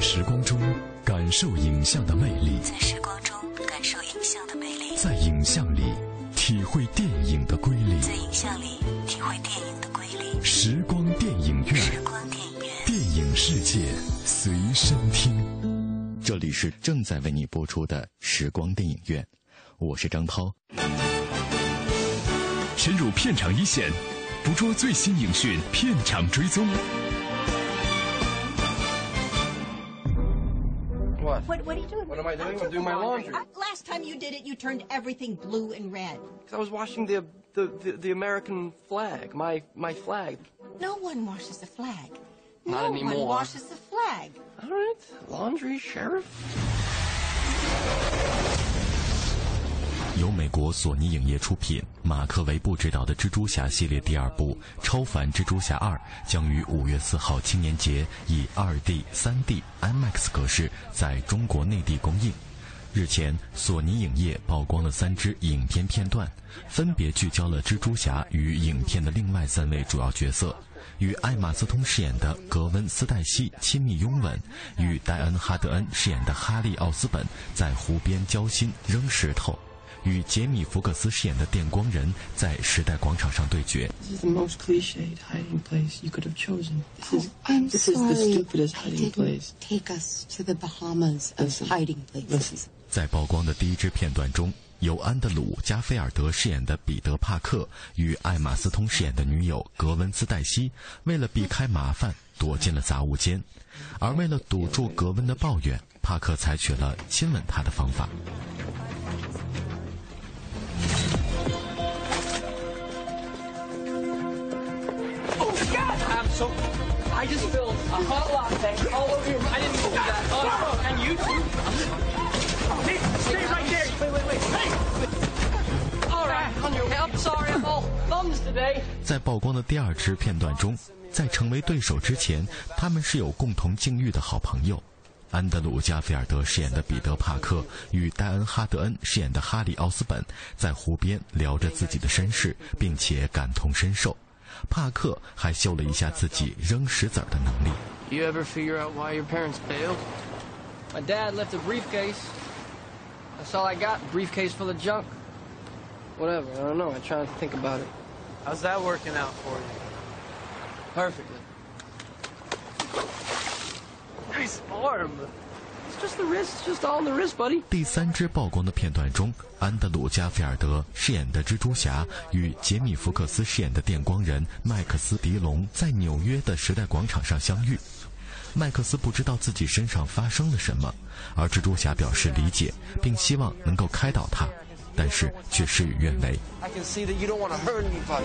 在时光中感受影像的魅力，在时光中感受影像的魅力，在影像里体会电影的瑰丽，在影像里体会电影的瑰丽。时光电影院，时光电影院，电影世界随身听。这里是正在为你播出的时光电影院，我是张涛。深入片场一线，捕捉最新影讯，片场追踪。What? What, are you doing? What am I doing? I'm doing my laundry. Uh, last time you did it, you turned everything blue and red. Because I was washing the, the, the, the American flag, my, my flag. No one washes the flag. Not no anymore. one washes the flag. All right, laundry, sheriff. 由美国索尼影业出品、马克·维布执导的《蜘蛛侠》系列第二部《超凡蜘蛛侠二》将于五月四号青年节以 2D、3D、IMAX 格式在中国内地公映。日前，索尼影业曝光了三支影片片段，分别聚焦了蜘蛛侠与影片的另外三位主要角色。与艾玛斯通饰演的格温·斯黛西亲密拥吻，与戴恩·哈德恩饰演的哈利·奥斯本在湖边交心扔石头，与杰米·福克斯饰演的电光人在时代广场上对决。This is the most cliched hiding place you could have chosen. This is, this is the stupidest they hiding place. take us to the Bahamas of hiding places. 在曝光的第一支片段中，由安德鲁·加菲尔德饰演的彼得·帕克与艾玛斯通饰演的女友格温·斯黛西，为了避开麻烦，躲进了杂物间。而为了堵住格温的抱怨，帕克采取了亲吻她的方法。Oh, God! I'm so... I just spilled a hot latte all over your... I didn't do that. Oh, and you too. Hey, stay right there. Wait, wait, wait. Hey! All right, on your way. I'm sorry, I'm all thumbs today. 在曝光的第二支片段中，在成为对手之前，他们是有共同境遇的好朋友。 安德鲁·加菲尔德饰演的彼得·帕克与戴恩·哈德恩饰演的哈利·奥斯本在湖边聊着自己的身世，并且感同身受。帕克还秀了一下自己扔石子儿的能力。 You ever figure out why your parents bailed? My dad left a briefcase. That's all I got. Briefcase full of junk. Whatever. I don't know. I try to think about it. How's that working out for you? Perfectly. 第三支曝光的片段中，安德鲁·加菲尔德饰演的蜘蛛侠与杰米·福克斯饰演的电光人麦克斯·迪龙在纽约的时代广场上相遇。麦克斯不知道自己身上发生了什么，而蜘蛛侠表示理解，并希望能够开导他，但是却事与愿违。I can see that you don't want to hurt anybody.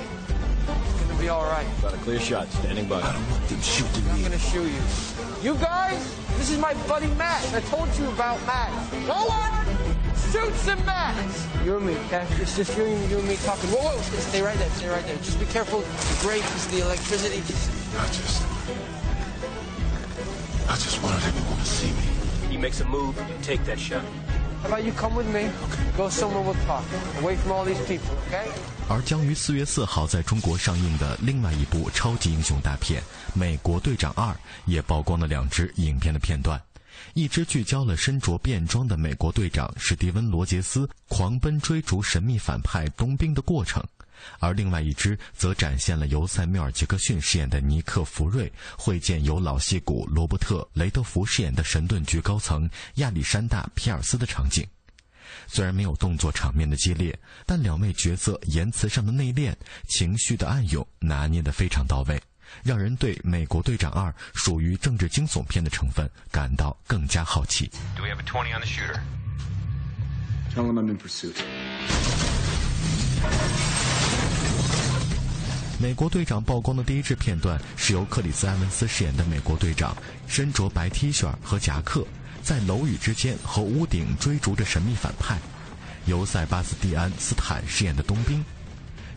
It's be all right. Got a clear shot. Standing by. I don't want them shooting me. I'm gonna shoot you. You guys, this is my buddy Max. I told you about Max. No on, shoots at Max. You and me, okay? It's just you and, you and me talking. Whoa, whoa, stay right there, stay right there. Just be careful. The breaks, the electricity. I just. I just wanted everyone to see me. He makes a move, you take that shot. How about you come with me? Go some overpark away from all these people, okay? 而将于四月四号在中国上映的另外一部超级英雄大片《美国队长二》也曝光了两支影片的片段，一支聚焦了身着便装的美国队长史蒂文·罗杰斯狂奔追逐神秘反派冬兵的过程，而另外一支则展现了由塞缪尔·杰克逊饰演的尼克·福瑞会见由老戏骨罗伯特·雷德福饰演的神盾局高层亚历山大·皮尔斯的场景。虽然没有动作场面的激烈，但两位角色言辞上的内敛、情绪的暗涌拿捏得非常到位，让人对《美国队长二》属于政治惊悚片的成分感到更加好奇。Do we have a 20 on the shooter? Tell him I'm in pursuit. 美国队长曝光的第一支片段是由克里斯·埃文斯饰演的美国队长，身着白 T 恤和夹克，在楼宇之间和屋顶追逐着神秘反派，由塞巴斯蒂安·斯坦饰演的冬兵。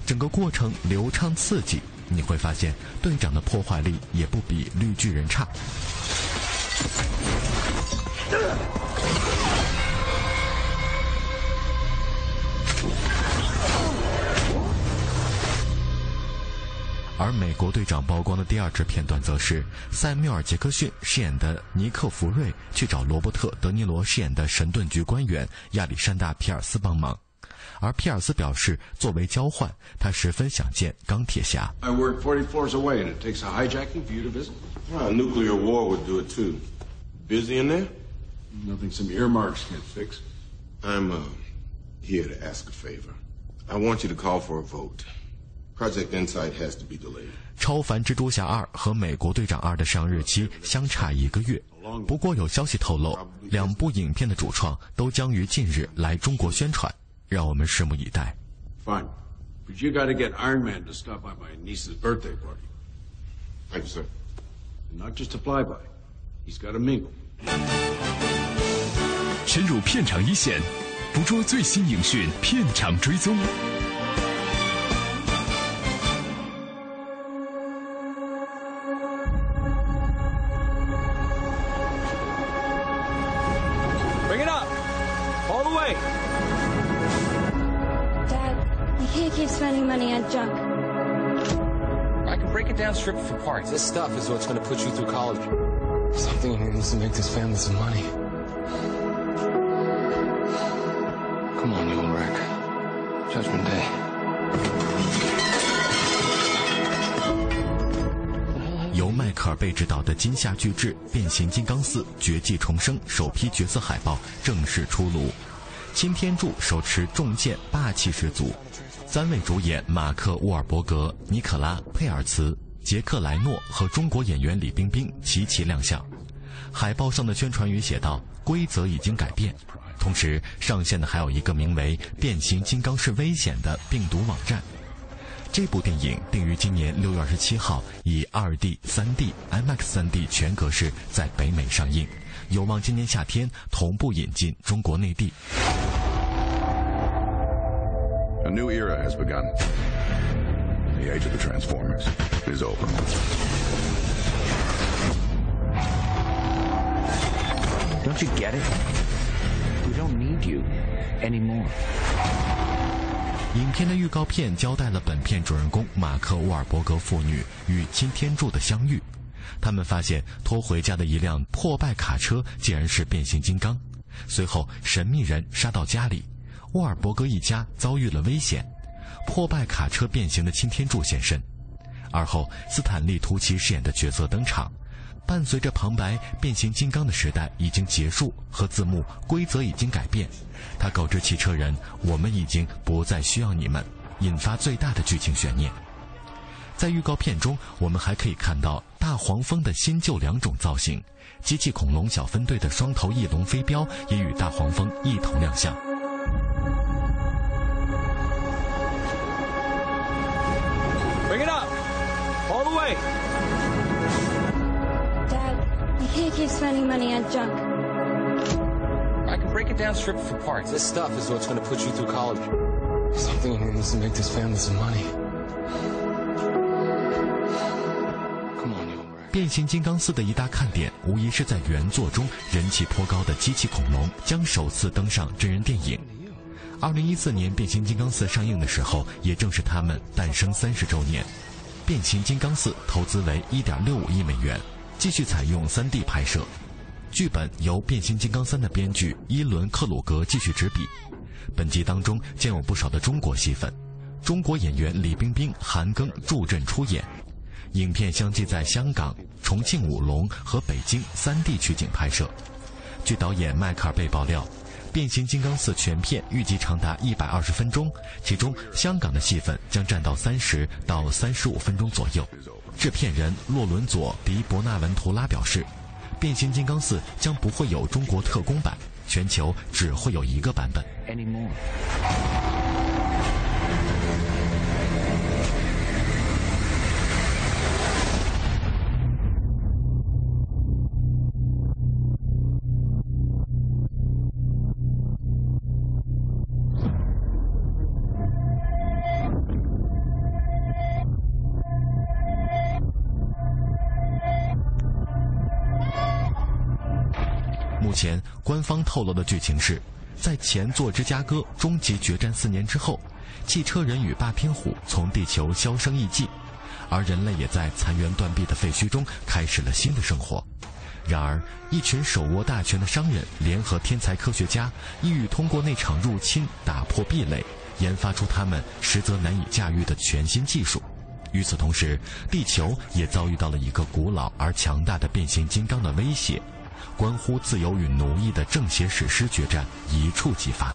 整个过程流畅刺激，你会发现队长的破坏力也不比绿巨人差。而美国队长曝光的第二支片段，则是塞缪尔·杰克逊饰演的尼克·福瑞去找罗伯特·德尼罗饰演的神盾局官员亚历山大·皮尔斯帮忙，而皮尔斯表示，作为交换，他十分想见钢铁侠。I work forty floors away, and it takes a hijacking for you to visit. Well, a nuclear war would do it too. Busy in there? Nothing some earmarks can't fix. I'm uh, here to ask a favor. I want you to call for a vote. Project Insight has to be delayed. 超凡蜘蛛侠二和美国队长二的上日期相差一个月，不过有消息透露，两部影片的主创都将于近日来中国宣传，让我们拭目以待。Fine, but you got to get Iron Man to stop by my niece's birthday party. Thank you, sir. And not just a flyby. He's gotta mingle. 深入片场一线，捕捉最新影讯，片场追踪。Parts. This stuff is what's going to put you through college. Something needs to make this family some money. Come on, you old wreck. Judgment Day. 由迈克尔贝执导的金夏巨制《变形金刚四：绝迹重生》首批角色海报正式出炉，擎天柱手持重剑，霸气十足。三位主演马克·沃尔伯格、尼可拉·佩尔茨、杰克·莱诺和中国演员李冰冰齐齐亮相。海报上的宣传语写道：“规则已经改变。”同时上线的还有一个名为“变形金刚是危险”的病毒网站。这部电影定于今年六月二十七号以二 D、三 D、IMAX 三 D 全格式在北美上映，有望今年夏天同步引进中国内地。A new era has begun. The age of the Transformers is over. Don't you get it? We don't need you anymore. 影片的预告片交代了本片主人公马克·沃尔伯格父女与擎天柱的相遇。他们发现拖回家的一辆破败卡车竟然是变形金刚。随后，神秘人杀到家里，沃尔伯格一家遭遇了危险。破败卡车变形的擎天柱现身，而后斯坦利·图奇饰演的角色登场。伴随着旁白，变形金刚的时代已经结束，和字幕规则已经改变。他告知汽车人：“我们已经不再需要你们。”引发最大的剧情悬念。在预告片中，我们还可以看到大黄蜂的新旧两种造型，机器恐龙小分队的双头翼龙飞镖也与大黄蜂一同亮相。Spending money on junk. I can break it down, strip for parts. This stuff is what's going to put you through college. Something needs to make this family some money. You. 变形金刚四的一大看点，无疑是在原作中人气颇高的机器恐龙将首次登上真人电影。二零一四年《变形金刚四》上映的时候，也正是他们诞生三十周年。《变形金刚四》投资为一点六五亿美元，继续采用三 D 拍摄。剧本由《变形金刚三》的编剧伊伦·克鲁格继续执笔。本集当中将有不少的中国戏份，中国演员李冰冰、韩庚助阵出演。影片相继在香港、重庆武隆和北京三地取景拍摄。据导演迈克尔贝爆料，《变形金刚四》全片预计长达一百二十分钟，其中香港的戏份将占到三十到三十五分钟左右。制片人洛伦佐·迪伯纳文图拉表示，《变形金刚四》将不会有中国特工版，全球只会有一个版本。前官方透露的剧情是，在前作《芝加哥：终极决战》四年之后，汽车人与霸天虎从地球销声匿迹，而人类也在残垣断壁的废墟中开始了新的生活。然而，一群手握大权的商人联合天才科学家，意欲通过那场入侵打破壁垒，研发出他们实则难以驾驭的全新技术。与此同时，地球也遭遇到了一个古老而强大的变形金刚的威胁，关乎自由与奴役的正邪史诗决战一触即发。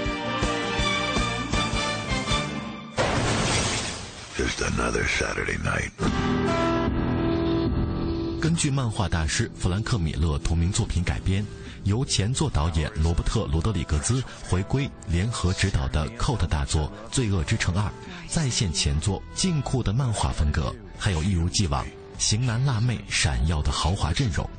Another Saturday night. 根据漫画大师弗兰克·米勒同名作品改编，由前作导演罗伯特·罗德里格兹回归联合执导的 cult 大作《罪恶之城二》，再现前作劲酷的漫画风格，还有一如既往型男辣妹闪耀的豪华阵容。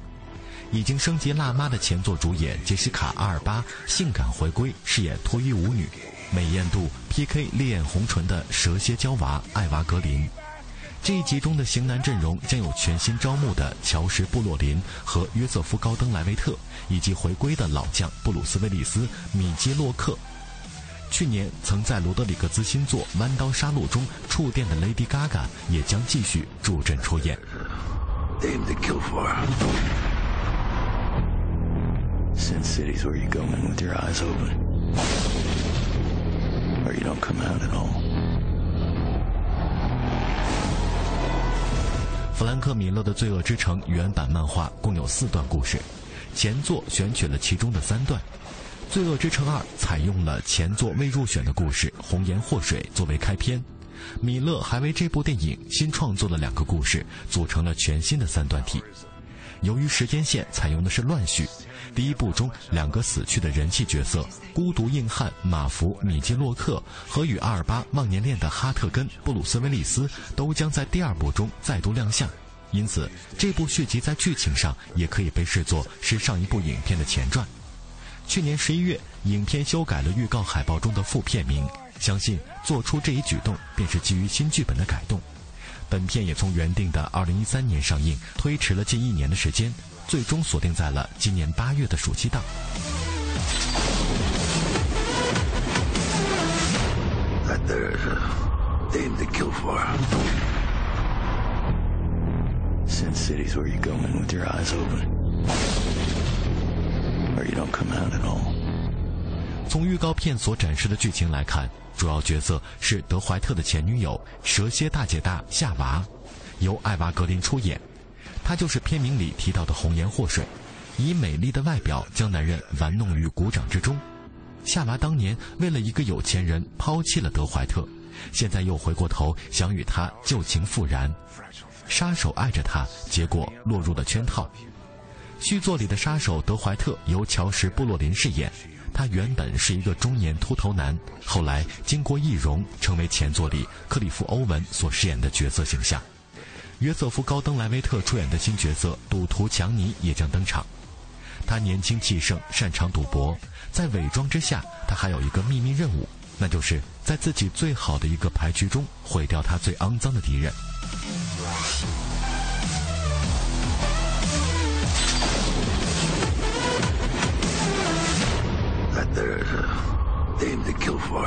已经升级辣妈的前作主演杰西卡·阿尔巴性感回归，饰演脱衣舞女，美艳度 PK 烈焰红唇的蛇蝎娇娃艾娃·格林。这一集中的型男阵容将有全新招募的乔什·布洛林和约瑟夫·高登·莱维特，以及回归的老将布鲁斯·威利斯、米基·洛克。去年曾在罗德里格兹新作《弯刀杀戮》中触电的 Lady Gaga 也将继续助阵出演。Aim to kill for. Sin City's where you go in with your eyes open. Or you don't come out at all. 弗兰克·米勒的《罪恶之城》原版漫画共有四段故事，前作选取了其中的三段，《罪恶之城二》采用了前作未入选的故事《红颜祸水》作为开篇。米勒还为这部电影新创作了两个故事，组成了全新的三段体。由于时间线采用的是乱序，第一部中两个死去的人气角色——孤独硬汉马福·米基洛克和与阿尔巴忘年恋的哈特根·布鲁斯·威利斯，都将在第二部中再度亮相。因此，这部续集在剧情上也可以被视作是上一部影片的前传。去年十一月，影片修改了预告海报中的副片名，相信做出这一举动便是基于新剧本的改动。本片也从原定的二零一三年上映推迟了近一年的时间，最终锁定在了今年八月的暑期档。That there's a aim to kill for. Sin City's where you go in with your eyes open. Or you don't come out at all. 从预告片所展示的剧情来看，主要角色是德怀特的前女友蛇蝎大姐大夏娃，由艾娃·格林出演。她就是片名里提到的红颜祸水，以美丽的外表将男人玩弄于股掌之中。夏娃当年为了一个有钱人抛弃了德怀特，现在又回过头想与他旧情复燃。杀手爱着她，结果落入了圈套。续作里的杀手德怀特由乔什·布洛林饰演。他原本是一个中年秃头男，后来经过易容，成为前作里克里夫·欧文所饰演的角色形象。约瑟夫·高登·莱维特出演的新角色赌徒强尼也将登场。他年轻气盛，擅长赌博，在伪装之下，他还有一个秘密任务，那就是在自己最好的一个牌局中毁掉他最肮脏的敌人。There's a aim to kill for.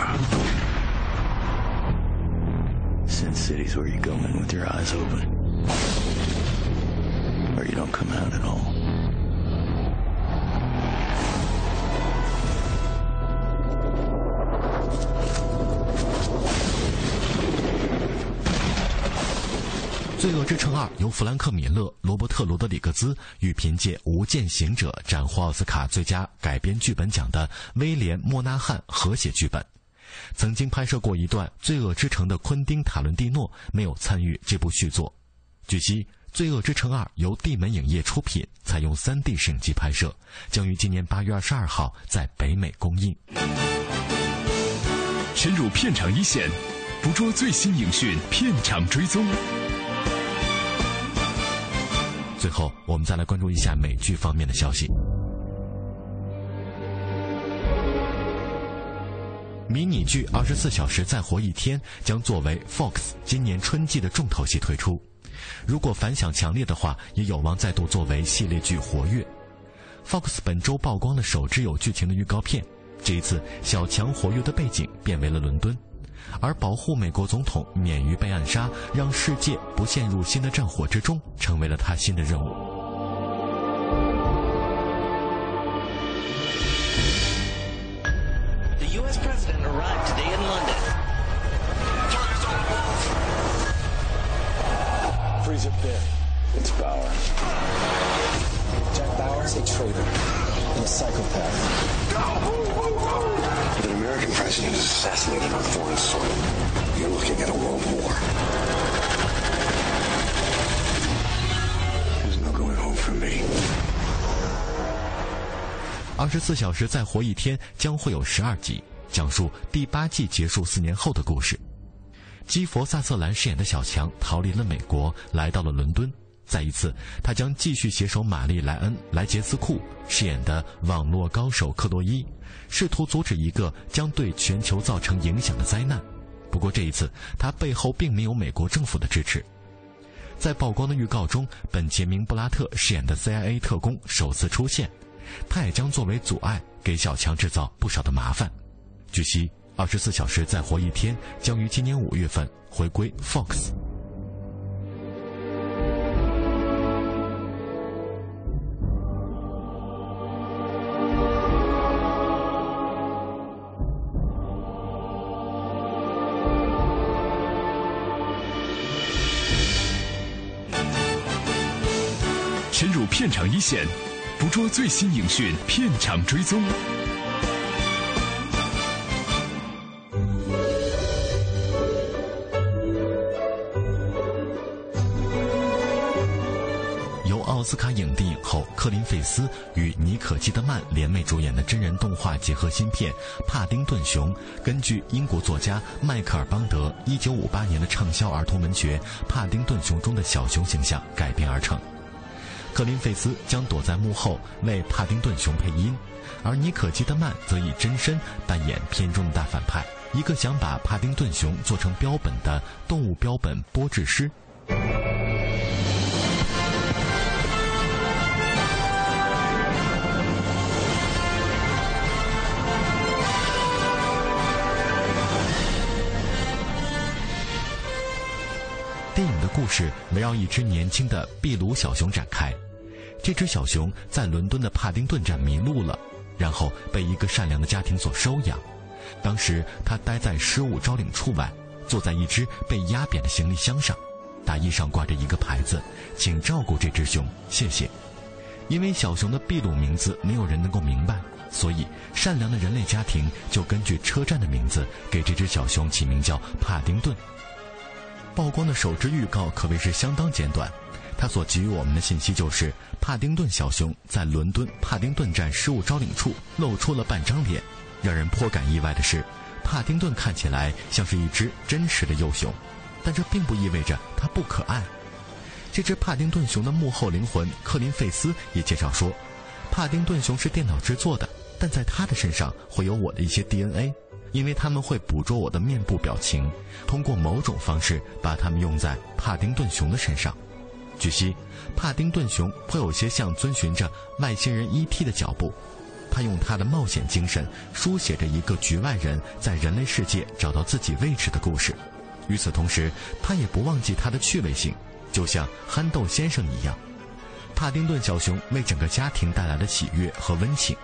Sin City's where you go in with your eyes open. Or you don't come out at all. 罪恶之城二》由弗兰克·米勒、罗伯特·罗德里格兹与凭借《无间行者》斩获奥斯卡最佳改编剧本奖的威廉·莫纳汉合写剧本。曾经拍摄过一段《罪恶之城》的昆汀·塔伦蒂诺没有参与这部续作。据悉，《罪恶之城二》由地门影业出品，采用 3D 摄影机拍摄，将于今年8月22号在北美公映。深入片场一线，捕捉最新影讯，片场追踪。最后，我们再来关注一下美剧方面的消息。迷你剧《二十四小时再活一天》将作为 Fox 今年春季的重头戏推出。如果反响强烈的话，也有望再度作为系列剧活跃。Fox 本周曝光了首支有剧情的预告片，这一次小强活跃的背景变为了伦敦，而保护美国总统免于被暗杀，让世界不陷入新的战火之中，成为了他新的任务。Freeze up there. It's Bauer. Jack Bauer is a traitor and a psychopath. If an American president is assassinated on foreign soil, you're looking at a world war. There's no going home for me. 二十四小时再活一天将会有十二集，讲述第八季结束四年后的故事。基佛·萨瑟兰饰演的小强逃离了美国，来到了伦敦。再一次，他将继续携手玛丽·莱恩·莱杰斯库饰演的网络高手克洛伊，试图阻止一个将对全球造成影响的灾难。不过这一次，他背后并没有美国政府的支持。在曝光的预告中，本杰明·布拉特饰演的 CIA 特工首次出现，他也将作为阻碍，给小强制造不少的麻烦。据悉。二十四小时再活一天将于今年五月份回归 Fox。片场一线，捕捉最新影讯，片场追踪。由奥斯卡影帝影后克林费斯与妮可基德曼联袂主演的真人动画结合新片《帕丁顿熊》，根据英国作家迈克尔邦德1958年的畅销儿童文学《帕丁顿熊》中的小熊形象改编而成。克林费斯将躲在幕后为帕丁顿熊配音，而尼可基德曼则以真身扮演片中的大反派，一个想把帕丁顿熊做成标本的动物标本剥制师。故事围绕一只年轻的秘鲁小熊展开。这只小熊在伦敦的帕丁顿站迷路了，然后被一个善良的家庭所收养。当时他待在失物招领处外，坐在一只被压扁的行李箱上，大衣上挂着一个牌子：“请照顾这只熊，谢谢。”因为小熊的秘鲁名字没有人能够明白，所以善良的人类家庭就根据车站的名字给这只小熊起名叫帕丁顿。曝光的首支预告可谓是相当简短，它所给予我们的信息就是帕丁顿小熊在伦敦帕丁顿站失物招领处露出了半张脸。让人颇感意外的是，帕丁顿看起来像是一只真实的幼熊，但这并不意味着它不可爱。这只帕丁顿熊的幕后灵魂克林费斯也介绍说，帕丁顿熊是电脑制作的，但在他的身上会有我的一些 DNA。因为他们会捕捉我的面部表情，通过某种方式把它们用在帕丁顿熊的身上。据悉，帕丁顿熊颇有些像遵循着外星人 E.T. 的脚步，他用他的冒险精神书写着一个局外人在人类世界找到自己位置的故事。与此同时，他也不忘记他的趣味性，就像憨豆先生一样。帕丁顿小熊为整个家庭带来了喜悦和温情。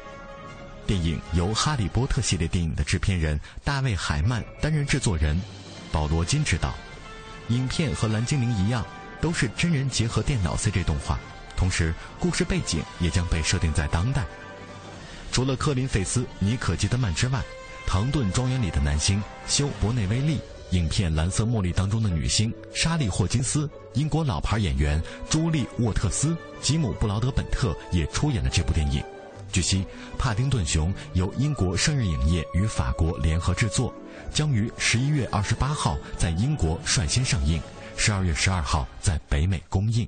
电影由《哈利波特》系列电影的制片人大卫·海曼担任制作人，保罗金执导。影片和《蓝精灵》一样，都是真人结合电脑 CG 动画，同时故事背景也将被设定在当代。除了科林·费斯、尼可·基德曼之外，《唐顿庄园》里的男星休·伯内威利，影片《蓝色茉莉》当中的女星莎莉·霍金斯，英国老牌演员朱莉·沃特斯、吉姆·布劳德本特也出演了这部电影。据悉，《帕丁顿熊》由英国圣日影业与法国联合制作，将于十一月二十八号在英国率先上映，十二月十二号在北美公映。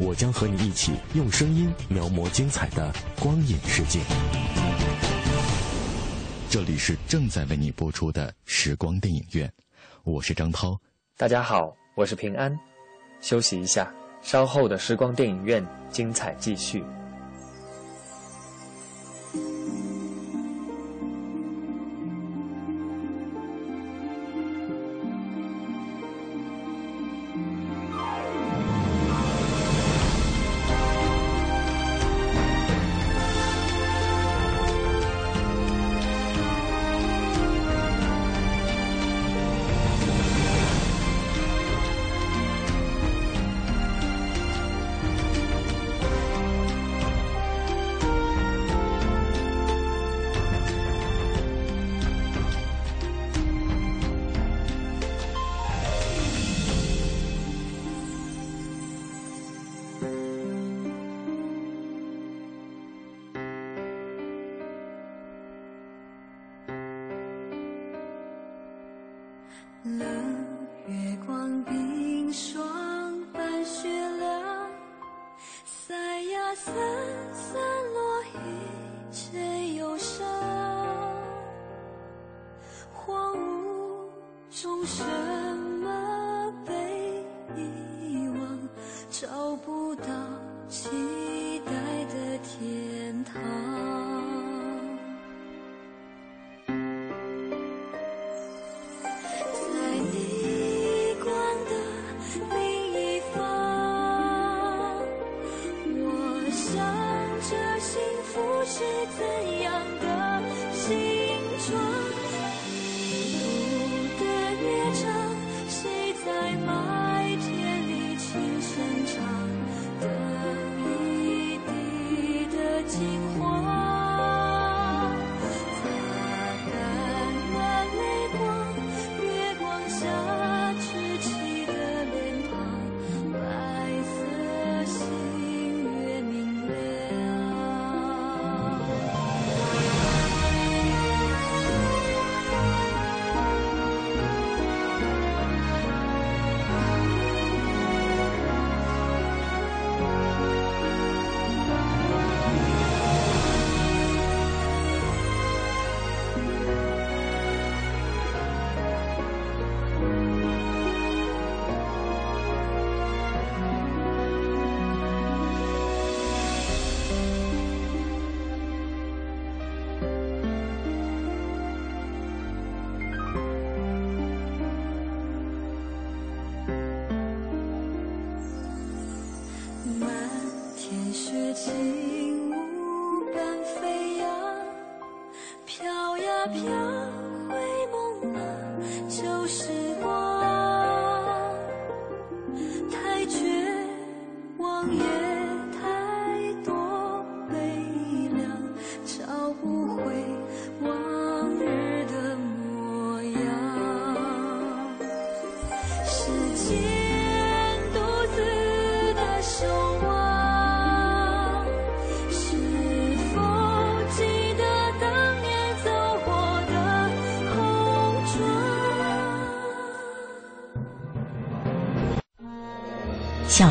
我将和你一起用声音描摹精彩的光影世界。这里是正在为你播出的时光电影院，我是张涛。大家好，我是平安。休息一下，稍后的时光电影院精彩继续。冷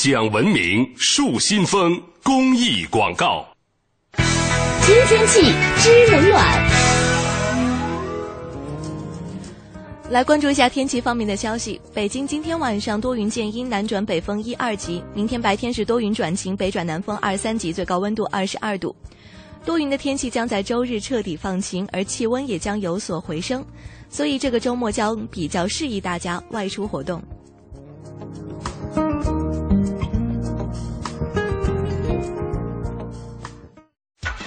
讲文明树新风公益广告。知天气知冷暖。来关注一下天气方面的消息。北京今天晚上多云见阴，南转北风一二级。明天白天是多云转晴，北转南风二三级，最高温度二十二度。多云的天气将在周日彻底放晴，而气温也将有所回升，所以这个周末将比较适宜大家外出活动。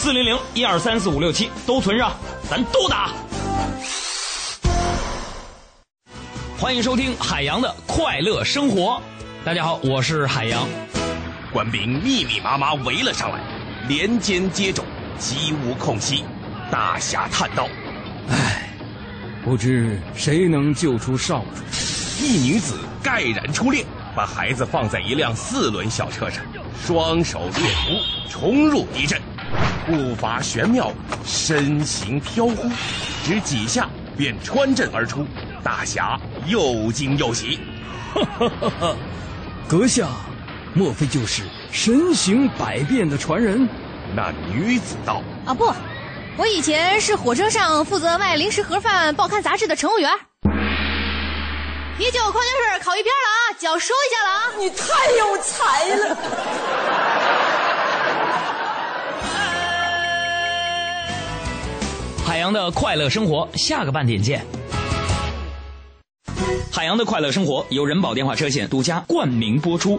四零零一二三四五六七都存上，咱都打。欢迎收听海洋的快乐生活。大家好，我是海洋。官兵密密麻麻围了上来，连肩接踵，机无空隙。大侠叹道：“唉，不知谁能救出少主。”一女子盖然出列，把孩子放在一辆四轮小车上，双手掠图，冲入敌阵，步伐玄妙，身形飘忽，只几下便穿阵而出。大侠又惊又喜，哈哈哈哈！阁下，莫非就是神行百变的传人？那女子道：“啊不，我以前是火车上负责卖零食盒饭、报刊杂志的乘务员。啤酒、矿泉水、烤鱼片了啊，脚收一下了啊！你太有才了。”海洋的快乐生活，下个半点见。海洋的快乐生活由人保电话车险独家冠名播出。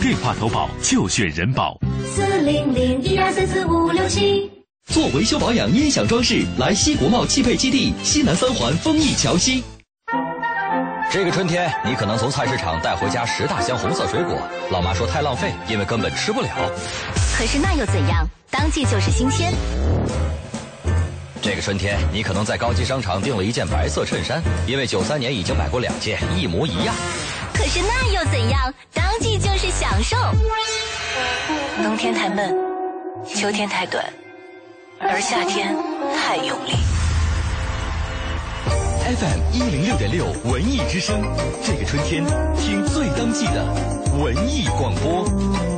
电话投保就选人保。四零零一二三四五六七。做维修保养、音响装饰，来西国贸汽配基地西南三环丰益桥西。这个春天，你可能从菜市场带回家十大箱红色水果，老妈说太浪费，因为根本吃不了。可是那又怎样？当季就是新鲜。这个春天，你可能在高级商场订了一件白色衬衫，因为九三年已经买过两件，一模一样。可是那又怎样？当季就是享受。冬天太闷，秋天太短，而夏天太用力。FM 一零六点六文艺之声，这个春天听最当季的文艺广播。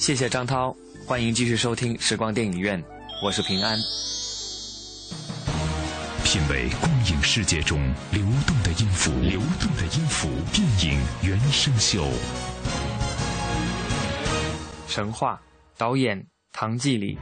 谢谢张涛，欢迎继续收听时光电影院，我是平安。品味光影世界中流动的音符，流动的音符，电影原声秀。神话，导演唐季礼。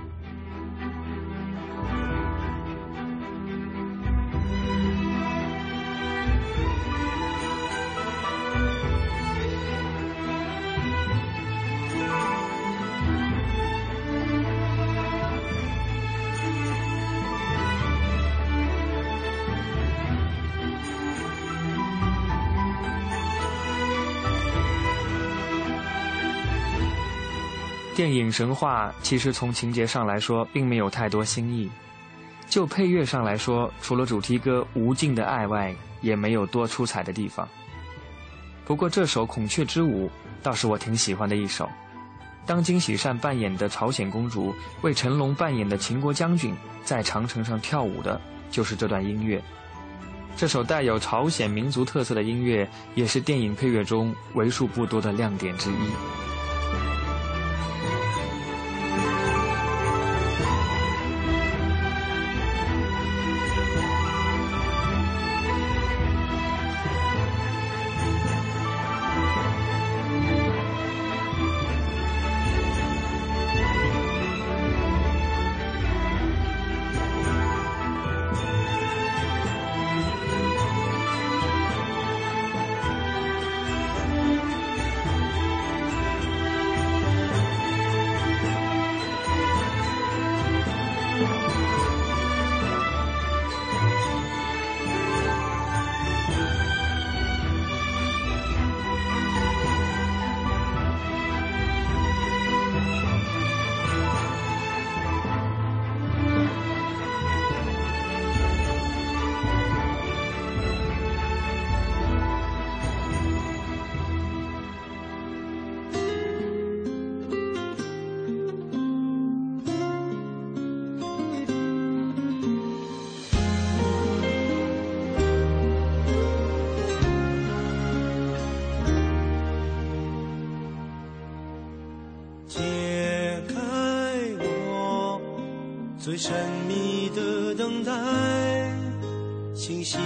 电影《神话》其实从情节上来说，并没有太多新意；就配乐上来说，除了主题歌《无尽的爱》外，也没有多出彩的地方。不过这首《孔雀之舞》倒是我挺喜欢的一首。当金喜善扮演的朝鲜公主为成龙扮演的秦国将军在长城上跳舞的，就是这段音乐。这首带有朝鲜民族特色的音乐，也是电影配乐中为数不多的亮点之一。神秘的等待，清晰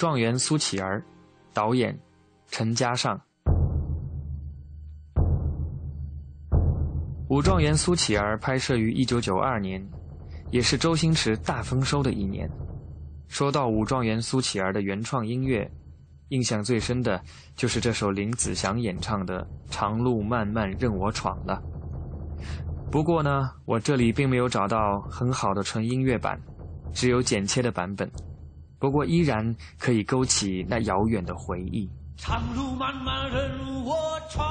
状元苏乞儿，导演陈嘉上。武状元苏乞儿拍摄于一九九二年，也是周星驰大丰收的一年。说到武状元苏乞儿的原创音乐，印象最深的就是这首林子祥演唱的《长路漫漫任我闯》了。不过呢，我这里并没有找到很好的纯音乐版，只有剪切的版本。不过依然可以勾起那遥远的回忆。长路漫漫任我闯，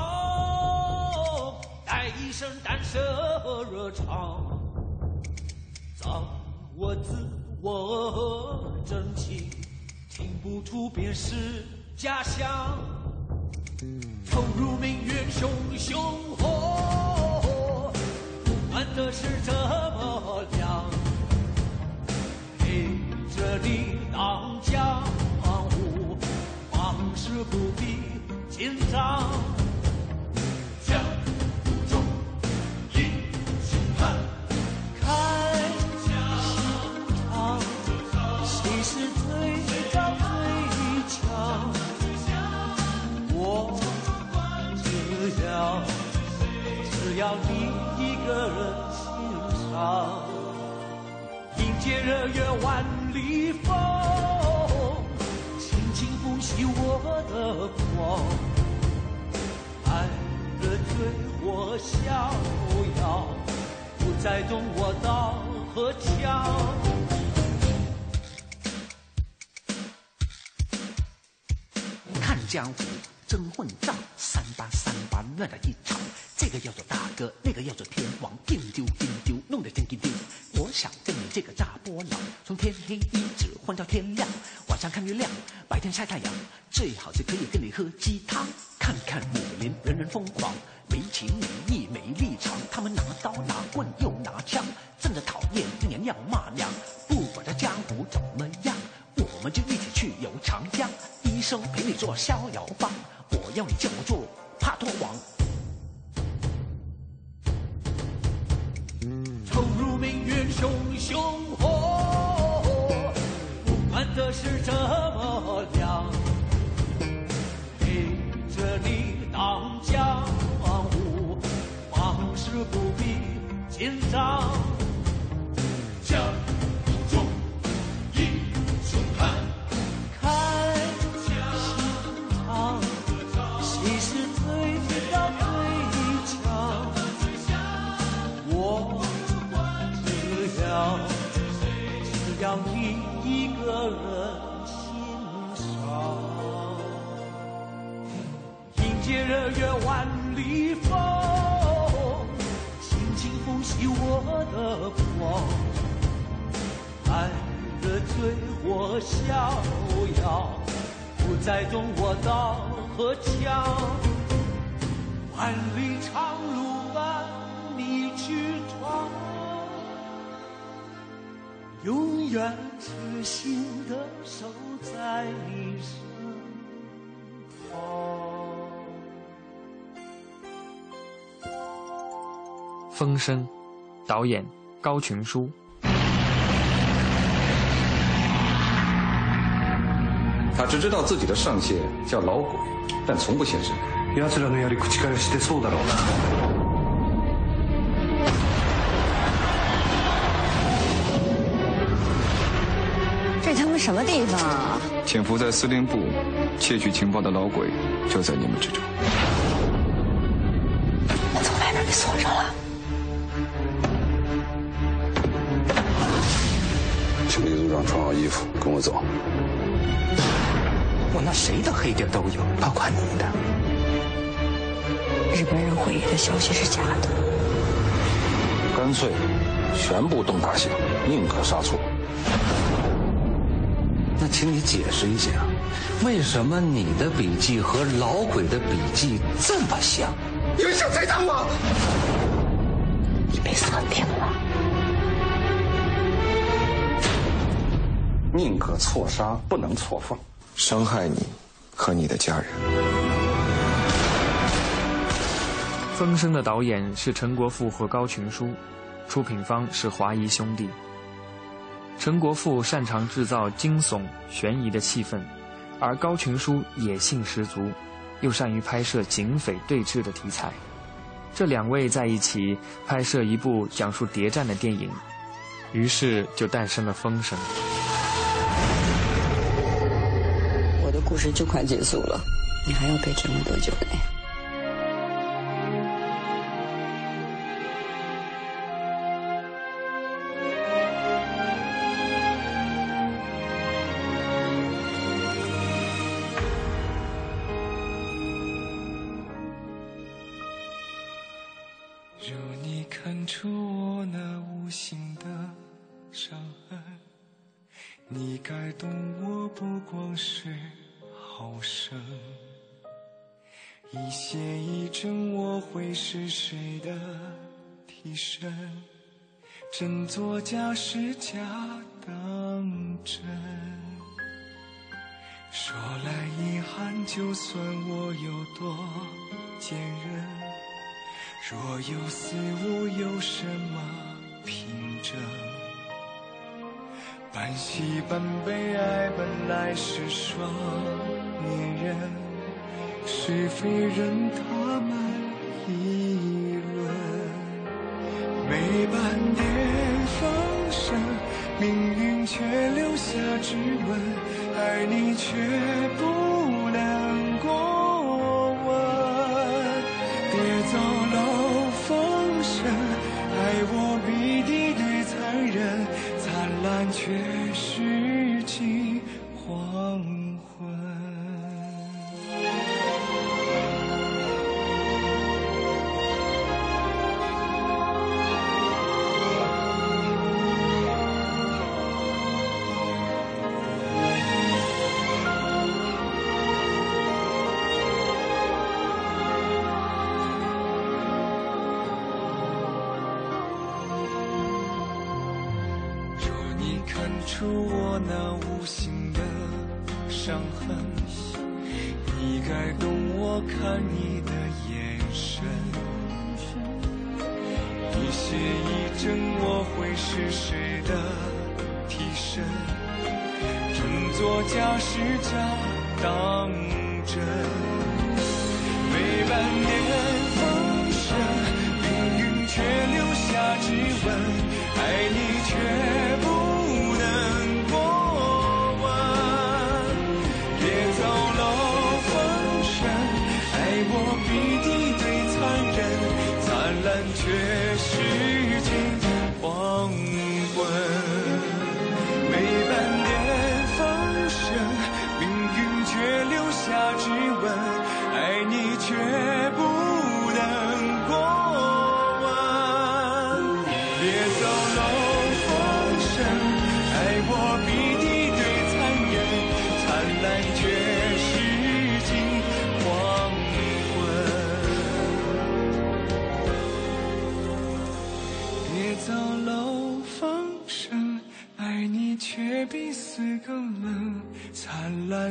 带一身胆色和热肠，掌握自我和真情，听不出便是家乡。投入命运熊熊火，不管的是怎么亮，陪这里当江湖，往事不必紧张。江湖中英雄汉，看心肠，谁是最强？我只要只要你一个人欣赏，迎接日月万里风，轻轻拂袭我的光，爱的醉我逍遥，不再懂我刀和枪。看江湖争混账，三八三八乱了一场。这个要做大哥，那个要做天王，丢丢丢丢，弄得真丢丢。我想跟你这个大波浪，从天黑一直混到天亮。晚上看月亮，白天晒太阳，最好是可以跟你喝鸡汤。看看武林人人疯狂，没情没义没立场，他们拿刀拿棍又拿枪，真的讨厌一年要骂娘。不管这江湖怎么样，我们就一起去游长江。医生陪你做逍遥帮，我要你叫我做帕托王。投入命运熊熊火，不管的是这么亮，陪着你当江湖，往事不必紧张。月万里风，轻轻拂袭我的光，爱的醉我逍遥，不再懂我刀和枪。万里长路伴你去闯，永远痴心的守在你身风声，导演高群书。他只知道自己的上线叫老鬼，但从不现身。奴らのやり口からしてそうだろうな。这他妈什么地方啊？潜伏在司令部窃取情报的老鬼就在你们之中。门从外面被锁上了。 穿好衣服，跟我走。我那谁的黑点都有，包括你的。日本人会议的消息是假的。干脆全部动大刑，宁可杀错。那请你解释一下，为什么你的笔记和老鬼的笔记这么像？你们想栽赃我？你被锁定了。宁可错杀，不能错放。伤害你，和你的家人。《风声》的导演是陈国富和高群书，出品方是华谊兄弟。陈国富擅长制造惊悚悬疑的气氛，而高群书野性十足，又善于拍摄警匪对峙的题材。这两位在一起拍摄一部讲述谍战的电影，于是就诞生了《风声》。故事就快结束了，你还要被折磨多久呢？走漏风声，爱我比敌对残忍，灿烂却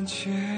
却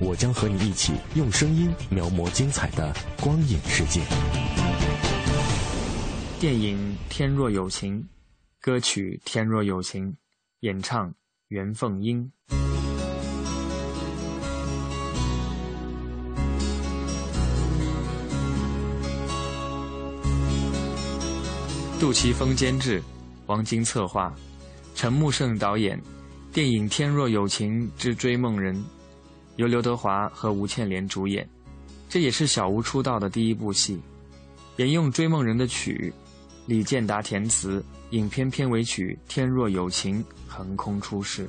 我将和你一起用声音描摹精彩的光影世界。电影《天若有情》，歌曲《天若有情》，演唱袁凤英。杜琪峰监制，王晶策划，陈木胜导演，电影《天若有情之追梦人》，由刘德华和吴倩莲主演，这也是小吴出道的第一部戏。沿用《追梦人》的曲，李健达填词，影片片尾曲《天若有情》横空出世。《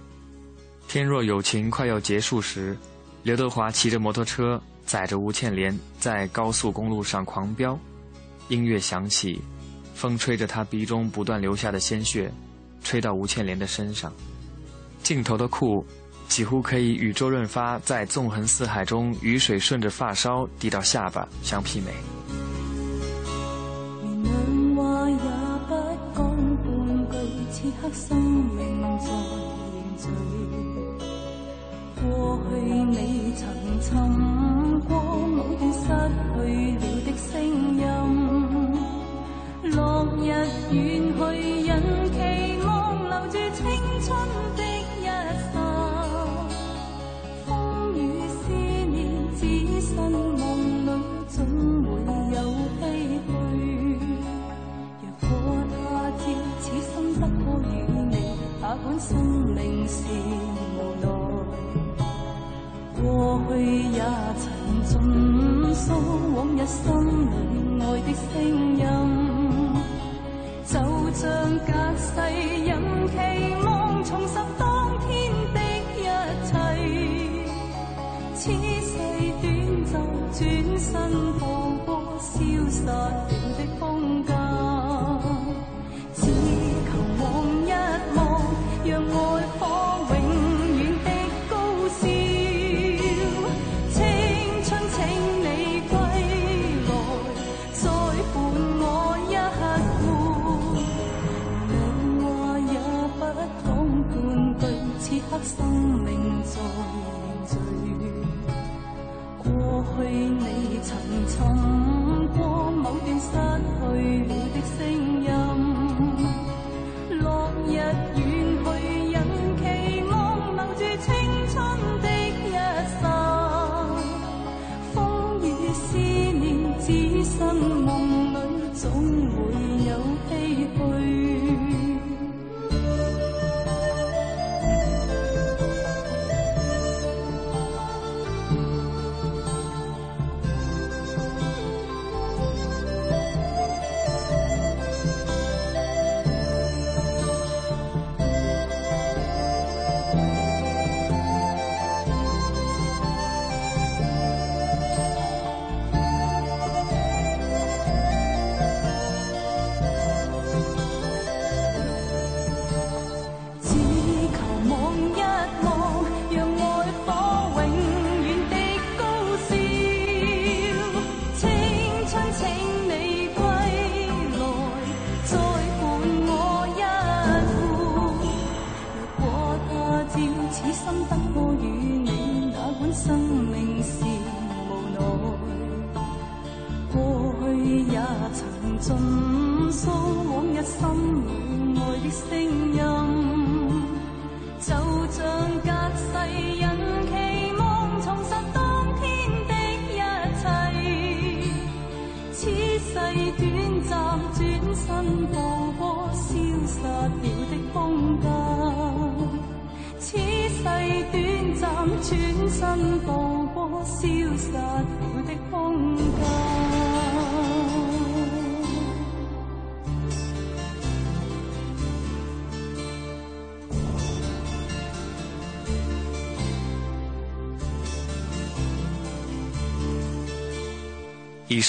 天若有情》快要结束时，刘德华骑着摩托车载着吴倩莲在高速公路上狂飙，音乐响起。风吹着他鼻中不断流下的鲜血，吹到吴倩莲的身上。镜头的酷，几乎可以与周润发在《纵横四海》中雨水顺着发梢滴到下巴相媲美。过去你曾寻过某段失去了的声音。落日远去，人期望留住青春的梦里总会有唏嘘。若果他朝此生不可与你，哪管生命是无奈。过去也曾尽诉往日心里爱的声音。就像隔世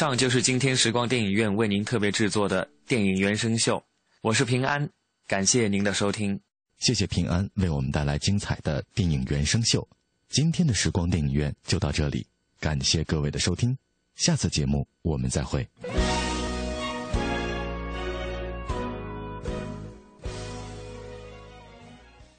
上就是今天时光电影院为您特别制作的电影原声秀，我是平安，感谢您的收听，谢谢平安为我们带来精彩的电影原声秀。今天的时光电影院就到这里，感谢各位的收听，下次节目我们再会。